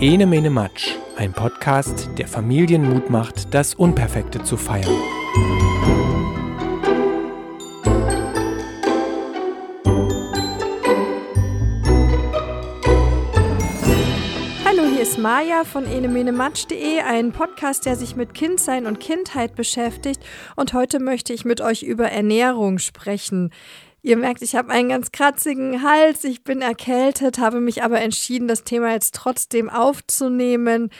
Ene Mene Matsch, ein Podcast, der Familien Mut macht, das Unperfekte zu feiern. Hallo, hier ist Maja von enemenematsch.de, ein Podcast, der sich mit Kindsein und Kindheit beschäftigt. Und heute möchte ich mit euch über Ernährung sprechen. Ihr merkt, ich habe einen ganz kratzigen Hals, ich bin erkältet, habe mich aber entschieden, das Thema jetzt trotzdem aufzunehmen,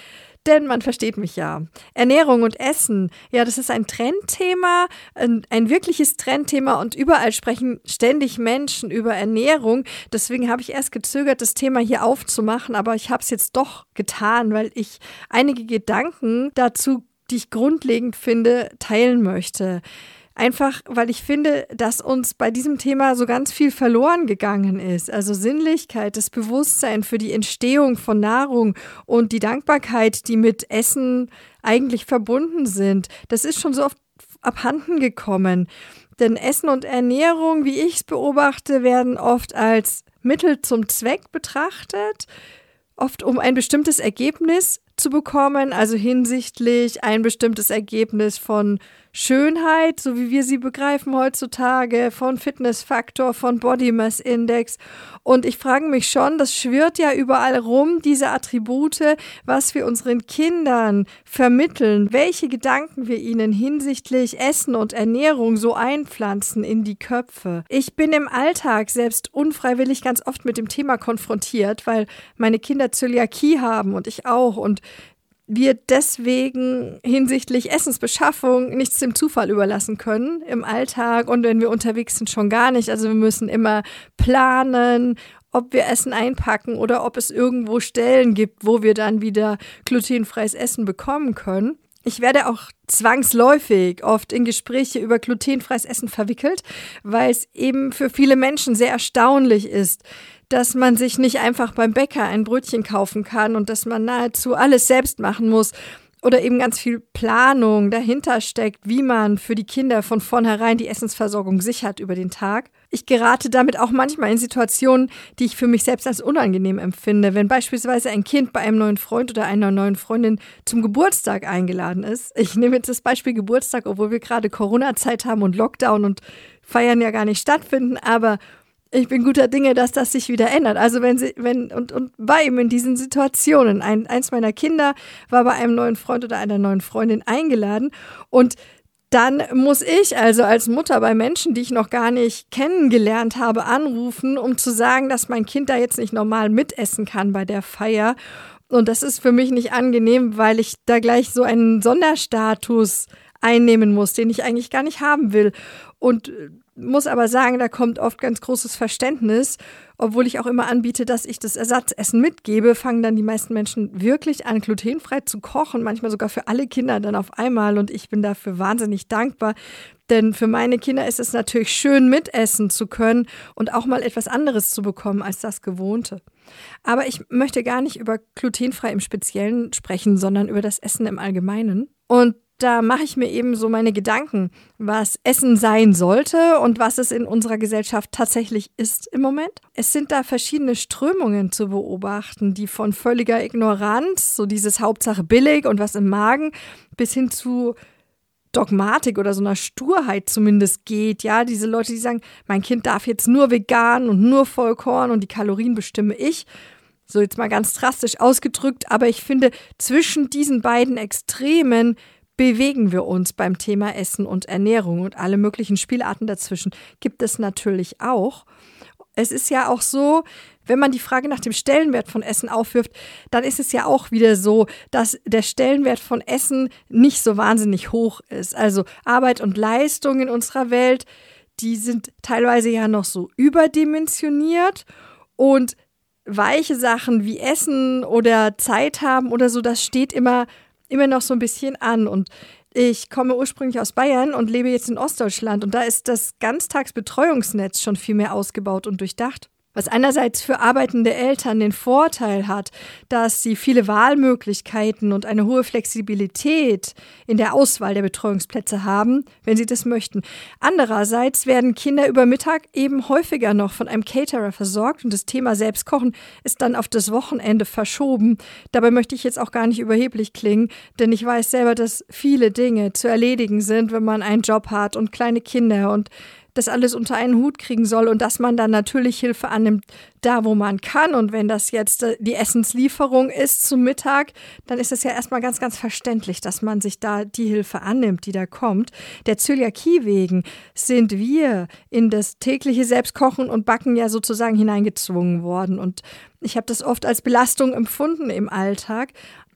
denn man versteht mich ja. Ernährung und Essen, ja, das ist ein Trendthema, ein, ein wirkliches Trendthema und überall sprechen ständig Menschen über Ernährung. Deswegen habe ich erst gezögert, das Thema hier aufzumachen, aber ich habe es jetzt doch getan, weil ich einige Gedanken dazu, die ich grundlegend finde, teilen möchte. Einfach, weil ich finde, dass uns bei diesem Thema so ganz viel verloren gegangen ist. Also Sinnlichkeit, das Bewusstsein für die Entstehung von Nahrung und die Dankbarkeit, die mit Essen eigentlich verbunden sind. Das ist schon so oft abhanden gekommen. Denn Essen und Ernährung, wie ich es beobachte, werden oft als Mittel zum Zweck betrachtet, oft um ein bestimmtes Ergebnis zu bekommen, also hinsichtlich ein bestimmtes Ergebnis von Schönheit, so wie wir sie begreifen heutzutage, von Fitnessfaktor, von Body Mass Index. Und ich frage mich schon, das schwirrt ja überall rum, diese Attribute, was wir unseren Kindern vermitteln, welche Gedanken wir ihnen hinsichtlich Essen und Ernährung so einpflanzen in die Köpfe. Ich bin im Alltag selbst unfreiwillig ganz oft mit dem Thema konfrontiert, weil meine Kinder Zöliakie haben und ich auch und wir deswegen hinsichtlich Essensbeschaffung nichts dem Zufall überlassen können im Alltag und wenn wir unterwegs sind schon gar nicht. Also wir müssen immer planen, ob wir Essen einpacken oder ob es irgendwo Stellen gibt, wo wir dann wieder glutenfreies Essen bekommen können. Ich werde auch zwangsläufig oft in Gespräche über glutenfreies Essen verwickelt, weil es eben für viele Menschen sehr erstaunlich ist, dass man sich nicht einfach beim Bäcker ein Brötchen kaufen kann und dass man nahezu alles selbst machen muss oder eben ganz viel Planung dahinter steckt, wie man für die Kinder von vornherein die Essensversorgung sichert über den Tag. Ich gerate damit auch manchmal in Situationen, die ich für mich selbst als unangenehm empfinde. Wenn beispielsweise ein Kind bei einem neuen Freund oder einer neuen Freundin zum Geburtstag eingeladen ist. Ich nehme jetzt das Beispiel Geburtstag, obwohl wir gerade Corona-Zeit haben und Lockdown und Feiern ja gar nicht stattfinden, aber ich bin guter Dinge, dass das sich wieder ändert. Also wenn sie, wenn, und, und bei ihm in diesen Situationen, ein, eins meiner Kinder war bei einem neuen Freund oder einer neuen Freundin eingeladen und dann muss ich also als Mutter bei Menschen, die ich noch gar nicht kennengelernt habe, anrufen, um zu sagen, dass mein Kind da jetzt nicht normal mitessen kann bei der Feier. Und das ist für mich nicht angenehm, weil ich da gleich so einen Sonderstatus einnehmen muss, den ich eigentlich gar nicht haben will. Und muss aber sagen, da kommt oft ganz großes Verständnis. Obwohl ich auch immer anbiete, dass ich das Ersatzessen mitgebe, fangen dann die meisten Menschen wirklich an, glutenfrei zu kochen, manchmal sogar für alle Kinder dann auf einmal. Und ich bin dafür wahnsinnig dankbar. Denn für meine Kinder ist es natürlich schön, mitessen zu können und auch mal etwas anderes zu bekommen als das Gewohnte. Aber ich möchte gar nicht über glutenfrei im Speziellen sprechen, sondern über das Essen im Allgemeinen. Und da mache ich mir eben so meine Gedanken, was Essen sein sollte und was es in unserer Gesellschaft tatsächlich ist im Moment. Es sind da verschiedene Strömungen zu beobachten, die von völliger Ignoranz, so dieses Hauptsache billig und was im Magen, bis hin zu Dogmatik oder so einer Sturheit zumindest geht. Ja, diese Leute, die sagen, mein Kind darf jetzt nur vegan und nur Vollkorn und die Kalorien bestimme ich. So jetzt mal ganz drastisch ausgedrückt, aber ich finde, zwischen diesen beiden Extremen bewegen wir uns beim Thema Essen und Ernährung und alle möglichen Spielarten dazwischen gibt es natürlich auch. Es ist ja auch so, wenn man die Frage nach dem Stellenwert von Essen aufwirft, dann ist es ja auch wieder so, dass der Stellenwert von Essen nicht so wahnsinnig hoch ist. Also Arbeit und Leistung in unserer Welt, die sind teilweise ja noch so überdimensioniert und weiche Sachen wie Essen oder Zeit haben oder so, das steht immer immer noch so ein bisschen an. Und ich komme ursprünglich aus Bayern und lebe jetzt in Ostdeutschland. Und da ist das Ganztagsbetreuungsnetz schon viel mehr ausgebaut und durchdacht. Was einerseits für arbeitende Eltern den Vorteil hat, dass sie viele Wahlmöglichkeiten und eine hohe Flexibilität in der Auswahl der Betreuungsplätze haben, wenn sie das möchten. Andererseits werden Kinder über Mittag eben häufiger noch von einem Caterer versorgt und das Thema Selbstkochen ist dann auf das Wochenende verschoben. Dabei möchte ich jetzt auch gar nicht überheblich klingen, denn ich weiß selber, dass viele Dinge zu erledigen sind, wenn man einen Job hat und kleine Kinder und das alles unter einen Hut kriegen soll und dass man dann natürlich Hilfe annimmt, da wo man kann. Und wenn das jetzt äh, die Essenslieferung ist zum Mittag, dann ist es ja erstmal ganz, ganz verständlich, dass man sich da die Hilfe annimmt, die da kommt. Der Zöliakie wegen sind wir in das tägliche Selbstkochen und Backen ja sozusagen hineingezwungen worden. Und ich habe das oft als Belastung empfunden im Alltag.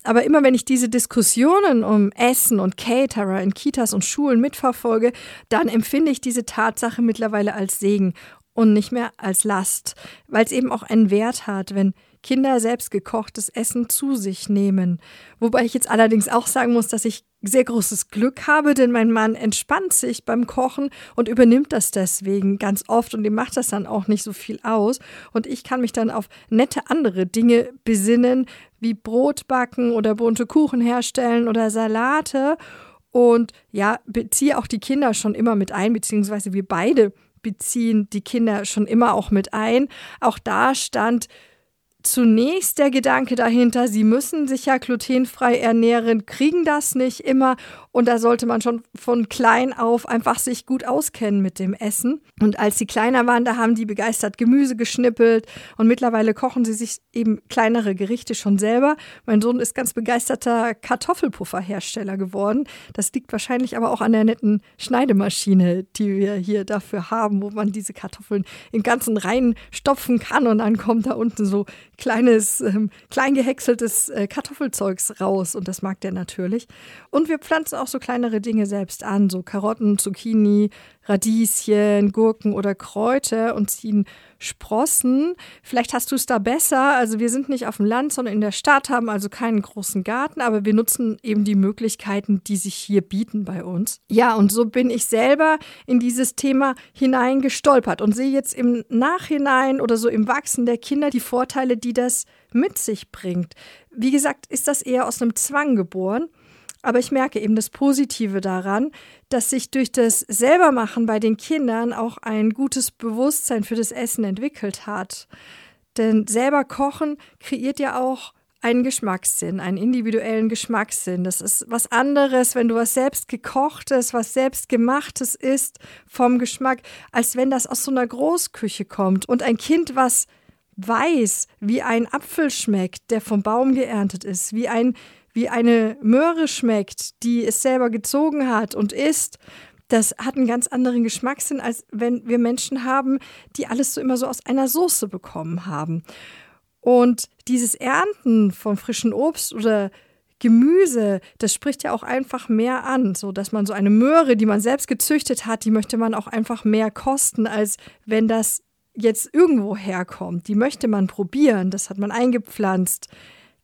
Aber immer wenn ich diese Diskussionen um Essen und Caterer in Kitas und Schulen mitverfolge, dann empfinde ich diese Tatsache mittlerweile als Segen und nicht mehr als Last, weil es eben auch einen Wert hat, wenn Kinder selbst gekochtes Essen zu sich nehmen. Wobei ich jetzt allerdings auch sagen muss, dass ich sehr großes Glück habe, denn mein Mann entspannt sich beim Kochen und übernimmt das deswegen ganz oft und ihm macht das dann auch nicht so viel aus. Und ich kann mich dann auf nette andere Dinge besinnen, wie Brot backen oder bunte Kuchen herstellen oder Salate. Und ja, beziehe auch die Kinder schon immer mit ein, beziehungsweise wir beide beziehen die Kinder schon immer auch mit ein. Auch da stand zunächst der Gedanke dahinter, sie müssen sich ja glutenfrei ernähren, kriegen das nicht immer und da sollte man schon von klein auf einfach sich gut auskennen mit dem Essen. Und als sie kleiner waren, da haben die begeistert Gemüse geschnippelt und mittlerweile kochen sie sich eben kleinere Gerichte schon selber. Mein Sohn ist ganz begeisterter Kartoffelpufferhersteller geworden. Das liegt wahrscheinlich aber auch an der netten Schneidemaschine, die wir hier dafür haben, wo man diese Kartoffeln in ganzen Reihen stopfen kann und dann kommt da unten so kleines, ähm, klein gehäckseltes äh, Kartoffelzeugs raus und das mag der natürlich. Und wir pflanzen auch so kleinere Dinge selbst an, so Karotten, Zucchini, Radieschen, Gurken oder Kräuter und ziehen Sprossen. Vielleicht hast du es da besser. Also wir sind nicht auf dem Land, sondern in der Stadt, haben also keinen großen Garten, aber wir nutzen eben die Möglichkeiten, die sich hier bieten bei uns. Ja, und so bin ich selber in dieses Thema hineingestolpert und sehe jetzt im Nachhinein oder so im Wachsen der Kinder die Vorteile, die das mit sich bringt. Wie gesagt, ist das eher aus einem Zwang geboren. Aber ich merke eben das Positive daran, dass sich durch das Selbermachen bei den Kindern auch ein gutes Bewusstsein für das Essen entwickelt hat. Denn selber kochen kreiert ja auch einen Geschmackssinn, einen individuellen Geschmackssinn. Das ist was anderes, wenn du was selbst gekochtes, was selbst gemachtes isst vom Geschmack, als wenn das aus so einer Großküche kommt. Und ein Kind, was weiß, wie ein Apfel schmeckt, der vom Baum geerntet ist, wie ein wie eine Möhre schmeckt, die es selber gezogen hat und isst, das hat einen ganz anderen Geschmackssinn, als wenn wir Menschen haben, die alles so immer so aus einer Soße bekommen haben. Und dieses Ernten von frischen Obst oder Gemüse, das spricht ja auch einfach mehr an, so dass man so eine Möhre, die man selbst gezüchtet hat, die möchte man auch einfach mehr kosten, als wenn das jetzt irgendwo herkommt. Die möchte man probieren, das hat man eingepflanzt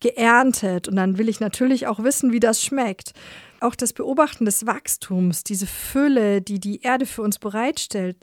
geerntet und dann will ich natürlich auch wissen, wie das schmeckt. Auch das Beobachten des Wachstums, diese Fülle, die die Erde für uns bereitstellt,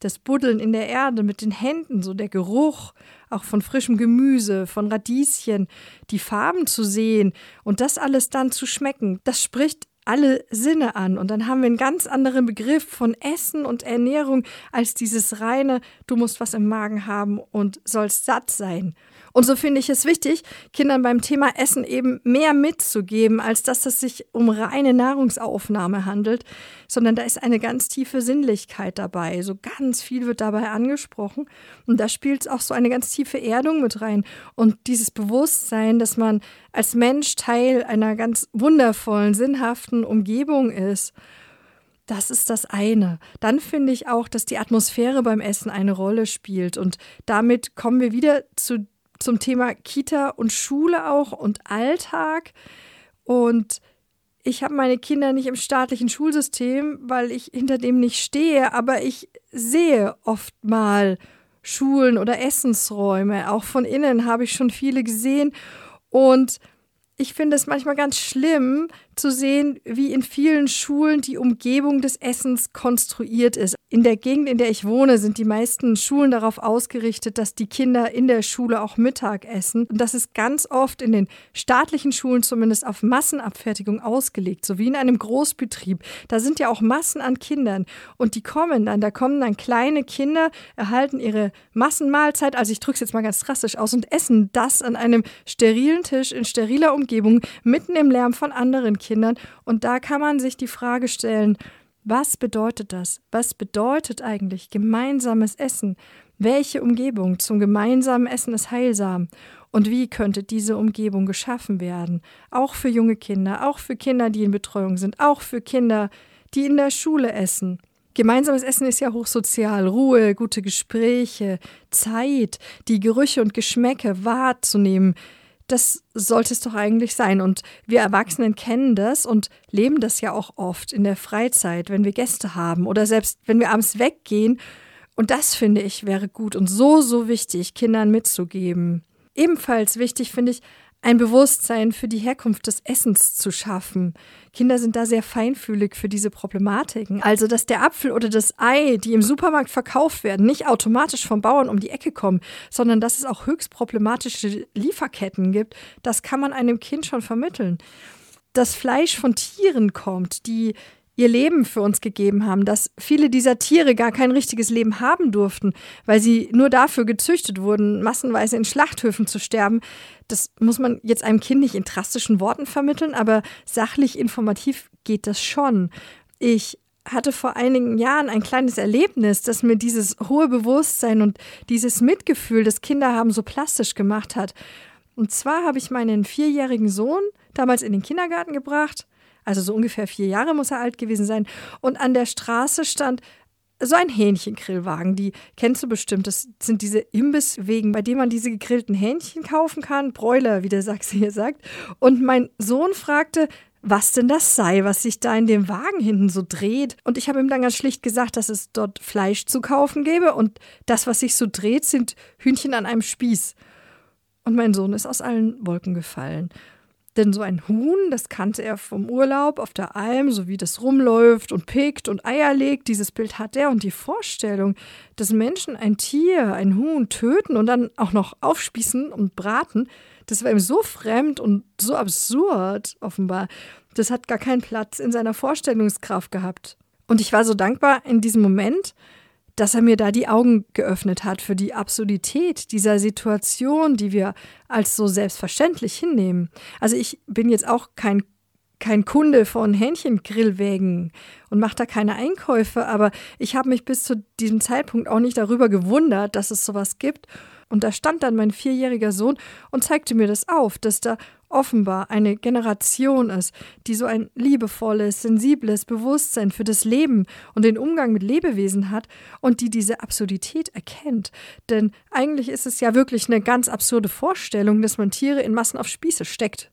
das Buddeln in der Erde mit den Händen, so der Geruch auch von frischem Gemüse, von Radieschen, die Farben zu sehen und das alles dann zu schmecken, das spricht alle Sinne an. Und dann haben wir einen ganz anderen Begriff von Essen und Ernährung als dieses reine, du musst was im Magen haben und sollst satt sein. Und so finde ich es wichtig, Kindern beim Thema Essen eben mehr mitzugeben, als dass es sich um reine Nahrungsaufnahme handelt, sondern da ist eine ganz tiefe Sinnlichkeit dabei. So ganz viel wird dabei angesprochen. Und da spielt auch so eine ganz tiefe Erdung mit rein. Und dieses Bewusstsein, dass man als Mensch Teil einer ganz wundervollen, sinnhaften Umgebung ist. Das ist das eine. Dann finde ich auch, dass die Atmosphäre beim Essen eine Rolle spielt. Und damit kommen wir wieder zu zum Thema Kita und Schule auch und Alltag. Und ich habe meine Kinder nicht im staatlichen Schulsystem, weil ich hinter dem nicht stehe, aber ich sehe oft mal Schulen oder Essensräume. Auch von innen habe ich schon viele gesehen. Und ich finde es manchmal ganz schlimm, zu sehen, wie in vielen Schulen die Umgebung des Essens konstruiert ist. In der Gegend, in der ich wohne, sind die meisten Schulen darauf ausgerichtet, dass die Kinder in der Schule auch Mittag essen. Und das ist ganz oft in den staatlichen Schulen zumindest auf Massenabfertigung ausgelegt, so wie in einem Großbetrieb. Da sind ja auch Massen an Kindern und die kommen dann, da kommen dann kleine Kinder, erhalten ihre Massenmahlzeit, also ich drücke es jetzt mal ganz drastisch aus und essen das an einem sterilen Tisch in steriler Umgebung mitten im Lärm von anderen Kindern. Und da kann man sich die Frage stellen, was bedeutet das? Was bedeutet eigentlich gemeinsames Essen? Welche Umgebung zum gemeinsamen Essen ist heilsam? Und wie könnte diese Umgebung geschaffen werden? Auch für junge Kinder, auch für Kinder, die in Betreuung sind, auch für Kinder, die in der Schule essen. Gemeinsames Essen ist ja hochsozial. Ruhe, gute Gespräche, Zeit, die Gerüche und Geschmäcke wahrzunehmen, das sollte es doch eigentlich sein. Und wir Erwachsenen kennen das und leben das ja auch oft in der Freizeit, wenn wir Gäste haben oder selbst wenn wir abends weggehen. Und das finde ich wäre gut und so, so wichtig, Kindern mitzugeben. Ebenfalls wichtig finde ich, ein Bewusstsein für die Herkunft des Essens zu schaffen. Kinder sind da sehr feinfühlig für diese Problematiken. Also, dass der Apfel oder das Ei, die im Supermarkt verkauft werden, nicht automatisch vom Bauern um die Ecke kommen, sondern dass es auch höchst problematische Lieferketten gibt, das kann man einem Kind schon vermitteln. Das Fleisch von Tieren kommt, die ihr Leben für uns gegeben haben, dass viele dieser Tiere gar kein richtiges Leben haben durften, weil sie nur dafür gezüchtet wurden, massenweise in Schlachthöfen zu sterben. Das muss man jetzt einem Kind nicht in drastischen Worten vermitteln, aber sachlich informativ geht das schon. Ich hatte vor einigen Jahren ein kleines Erlebnis, das mir dieses hohe Bewusstsein und dieses Mitgefühl, das Kinder haben, so plastisch gemacht hat. Und zwar habe ich meinen vierjährigen Sohn damals in den Kindergarten gebracht also so ungefähr vier Jahre muss er alt gewesen sein. Und an der Straße stand so ein Hähnchengrillwagen, die kennst du bestimmt. Das sind diese Imbisswegen, bei denen man diese gegrillten Hähnchen kaufen kann. Bräuler, wie der Sachse hier sagt. Und mein Sohn fragte, was denn das sei, was sich da in dem Wagen hinten so dreht. Und ich habe ihm dann ganz schlicht gesagt, dass es dort Fleisch zu kaufen gäbe und das, was sich so dreht, sind Hühnchen an einem Spieß. Und mein Sohn ist aus allen Wolken gefallen. Denn so ein Huhn, das kannte er vom Urlaub auf der Alm, so wie das rumläuft und pickt und Eier legt, dieses Bild hat er. Und die Vorstellung, dass Menschen ein Tier, ein Huhn töten und dann auch noch aufspießen und braten, das war ihm so fremd und so absurd, offenbar. Das hat gar keinen Platz in seiner Vorstellungskraft gehabt. Und ich war so dankbar in diesem Moment, dass er mir da die Augen geöffnet hat für die Absurdität dieser Situation, die wir als so selbstverständlich hinnehmen. Also ich bin jetzt auch kein kein Kunde von Hähnchengrillwägen und mache da keine Einkäufe, aber ich habe mich bis zu diesem Zeitpunkt auch nicht darüber gewundert, dass es sowas gibt. Und da stand dann mein vierjähriger Sohn und zeigte mir das auf, dass da offenbar eine Generation ist, die so ein liebevolles, sensibles Bewusstsein für das Leben und den Umgang mit Lebewesen hat und die diese Absurdität erkennt. Denn eigentlich ist es ja wirklich eine ganz absurde Vorstellung, dass man Tiere in Massen auf Spieße steckt.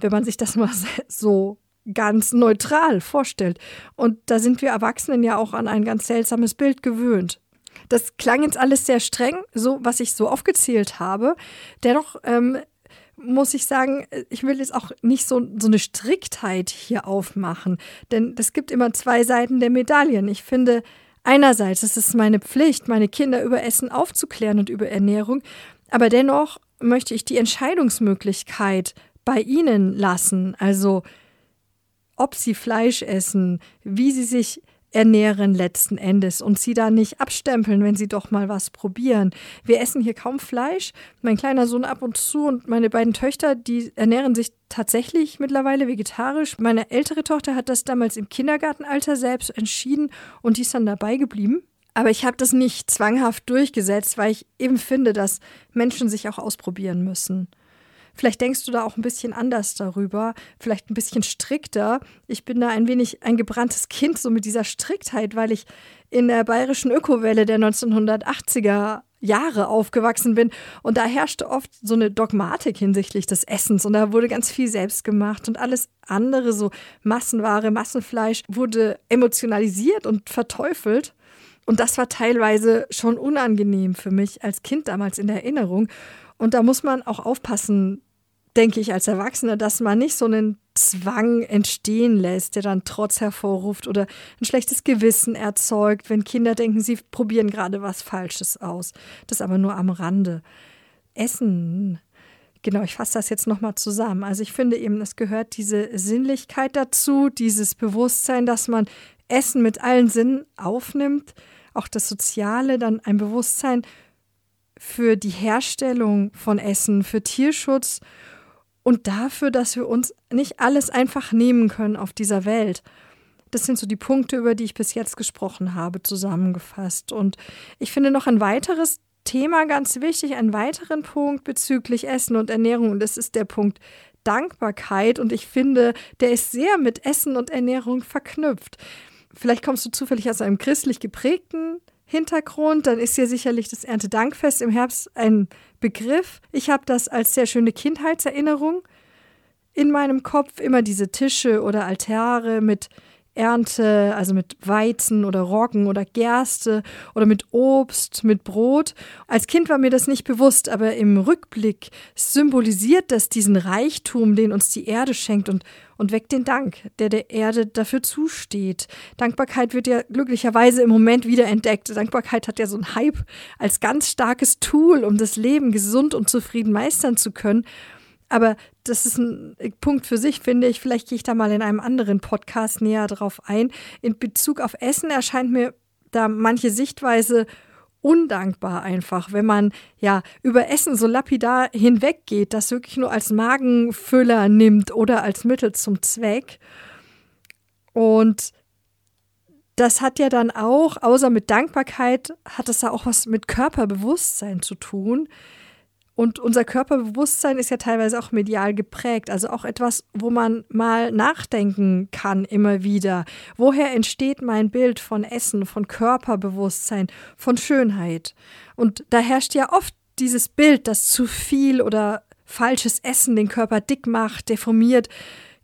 Wenn man sich das mal so ganz neutral vorstellt. Und da sind wir Erwachsenen ja auch an ein ganz seltsames Bild gewöhnt. Das klang jetzt alles sehr streng, so was ich so aufgezählt habe. Dennoch ähm, muss ich sagen, ich will jetzt auch nicht so, so eine Striktheit hier aufmachen, denn es gibt immer zwei Seiten der Medaillen. Ich finde, einerseits ist es meine Pflicht, meine Kinder über Essen aufzuklären und über Ernährung, aber dennoch möchte ich die Entscheidungsmöglichkeit bei ihnen lassen, also ob sie Fleisch essen, wie sie sich ernähren letzten Endes und sie da nicht abstempeln, wenn sie doch mal was probieren. Wir essen hier kaum Fleisch. Mein kleiner Sohn ab und zu und meine beiden Töchter, die ernähren sich tatsächlich mittlerweile vegetarisch. Meine ältere Tochter hat das damals im Kindergartenalter selbst entschieden und die ist dann dabei geblieben. Aber ich habe das nicht zwanghaft durchgesetzt, weil ich eben finde, dass Menschen sich auch ausprobieren müssen. Vielleicht denkst du da auch ein bisschen anders darüber, vielleicht ein bisschen strikter. Ich bin da ein wenig ein gebranntes Kind, so mit dieser Striktheit, weil ich in der bayerischen Ökowelle der 1980er Jahre aufgewachsen bin. Und da herrschte oft so eine Dogmatik hinsichtlich des Essens. Und da wurde ganz viel selbst gemacht und alles andere, so Massenware, Massenfleisch, wurde emotionalisiert und verteufelt. Und das war teilweise schon unangenehm für mich als Kind damals in der Erinnerung. Und da muss man auch aufpassen, denke ich als Erwachsener, dass man nicht so einen Zwang entstehen lässt, der dann Trotz hervorruft oder ein schlechtes Gewissen erzeugt, wenn Kinder denken, sie probieren gerade was Falsches aus. Das aber nur am Rande. Essen. Genau, ich fasse das jetzt nochmal zusammen. Also ich finde eben, es gehört diese Sinnlichkeit dazu, dieses Bewusstsein, dass man Essen mit allen Sinnen aufnimmt, auch das Soziale, dann ein Bewusstsein für die Herstellung von Essen, für Tierschutz und dafür, dass wir uns nicht alles einfach nehmen können auf dieser Welt. Das sind so die Punkte, über die ich bis jetzt gesprochen habe, zusammengefasst. Und ich finde noch ein weiteres Thema ganz wichtig, einen weiteren Punkt bezüglich Essen und Ernährung. Und das ist der Punkt Dankbarkeit. Und ich finde, der ist sehr mit Essen und Ernährung verknüpft. Vielleicht kommst du zufällig aus einem christlich geprägten Hintergrund, dann ist ja sicherlich das Erntedankfest im Herbst ein Begriff. Ich habe das als sehr schöne Kindheitserinnerung in meinem Kopf, immer diese Tische oder Altare mit Ernte, also mit Weizen oder Roggen oder Gerste oder mit Obst, mit Brot. Als Kind war mir das nicht bewusst, aber im Rückblick symbolisiert das diesen Reichtum, den uns die Erde schenkt und, und weckt den Dank, der der Erde dafür zusteht. Dankbarkeit wird ja glücklicherweise im Moment wieder entdeckt. Dankbarkeit hat ja so einen Hype als ganz starkes Tool, um das Leben gesund und zufrieden meistern zu können. Aber das ist ein Punkt für sich, finde ich. Vielleicht gehe ich da mal in einem anderen Podcast näher drauf ein. In Bezug auf Essen erscheint mir da manche Sichtweise undankbar einfach, wenn man ja über Essen so lapidar hinweggeht, das wirklich nur als Magenfüller nimmt oder als Mittel zum Zweck. Und das hat ja dann auch, außer mit Dankbarkeit, hat es da auch was mit Körperbewusstsein zu tun. Und unser Körperbewusstsein ist ja teilweise auch medial geprägt, also auch etwas, wo man mal nachdenken kann immer wieder. Woher entsteht mein Bild von Essen, von Körperbewusstsein, von Schönheit? Und da herrscht ja oft dieses Bild, dass zu viel oder falsches Essen den Körper dick macht, deformiert,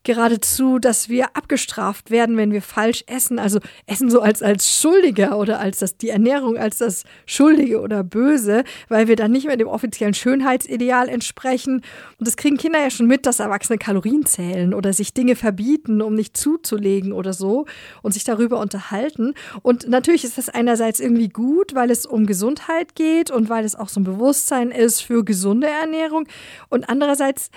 geradezu, dass wir abgestraft werden, wenn wir falsch essen. Also essen so als, als Schuldiger oder als das, die Ernährung als das Schuldige oder Böse, weil wir dann nicht mehr dem offiziellen Schönheitsideal entsprechen. Und das kriegen Kinder ja schon mit, dass Erwachsene Kalorien zählen oder sich Dinge verbieten, um nicht zuzulegen oder so und sich darüber unterhalten. Und natürlich ist das einerseits irgendwie gut, weil es um Gesundheit geht und weil es auch so ein Bewusstsein ist für gesunde Ernährung. Und andererseits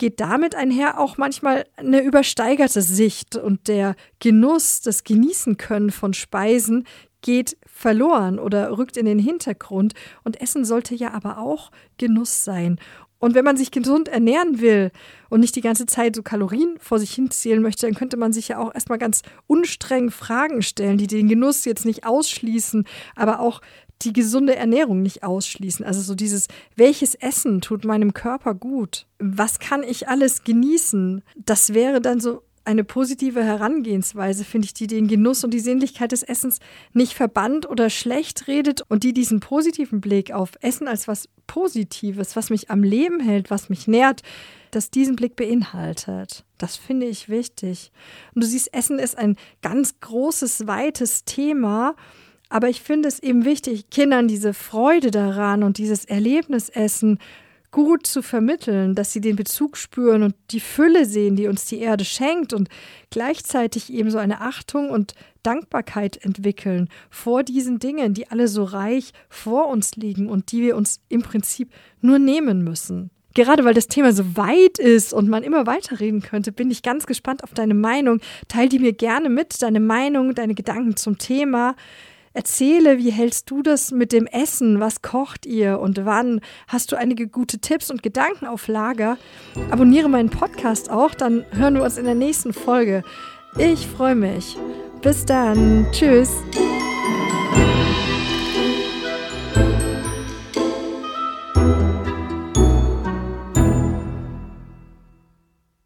geht damit einher auch manchmal eine übersteigerte Sicht und der Genuss, das Genießen können von Speisen geht verloren oder rückt in den Hintergrund. Und Essen sollte ja aber auch Genuss sein. Und wenn man sich gesund ernähren will und nicht die ganze Zeit so Kalorien vor sich hinzählen möchte, dann könnte man sich ja auch erstmal ganz unstreng Fragen stellen, die den Genuss jetzt nicht ausschließen, aber auch die gesunde Ernährung nicht ausschließen. Also so dieses, welches Essen tut meinem Körper gut? Was kann ich alles genießen? Das wäre dann so eine positive Herangehensweise, finde ich, die den Genuss und die Sinnlichkeit des Essens nicht verbannt oder schlecht redet und die diesen positiven Blick auf Essen als was Positives, was mich am Leben hält, was mich nährt, dass diesen Blick beinhaltet. Das finde ich wichtig. Und du siehst, Essen ist ein ganz großes, weites Thema. Aber ich finde es eben wichtig, Kindern diese Freude daran und dieses Erlebnisessen gut zu vermitteln, dass sie den Bezug spüren und die Fülle sehen, die uns die Erde schenkt und gleichzeitig eben so eine Achtung und Dankbarkeit entwickeln vor diesen Dingen, die alle so reich vor uns liegen und die wir uns im Prinzip nur nehmen müssen. Gerade weil das Thema so weit ist und man immer weiterreden könnte, bin ich ganz gespannt auf deine Meinung. Teil die mir gerne mit, deine Meinung, deine Gedanken zum Thema. Erzähle, wie hältst du das mit dem Essen? Was kocht ihr und wann? Hast du einige gute Tipps und Gedanken auf Lager? Abonniere meinen Podcast auch, dann hören wir uns in der nächsten Folge. Ich freue mich. Bis dann. Tschüss.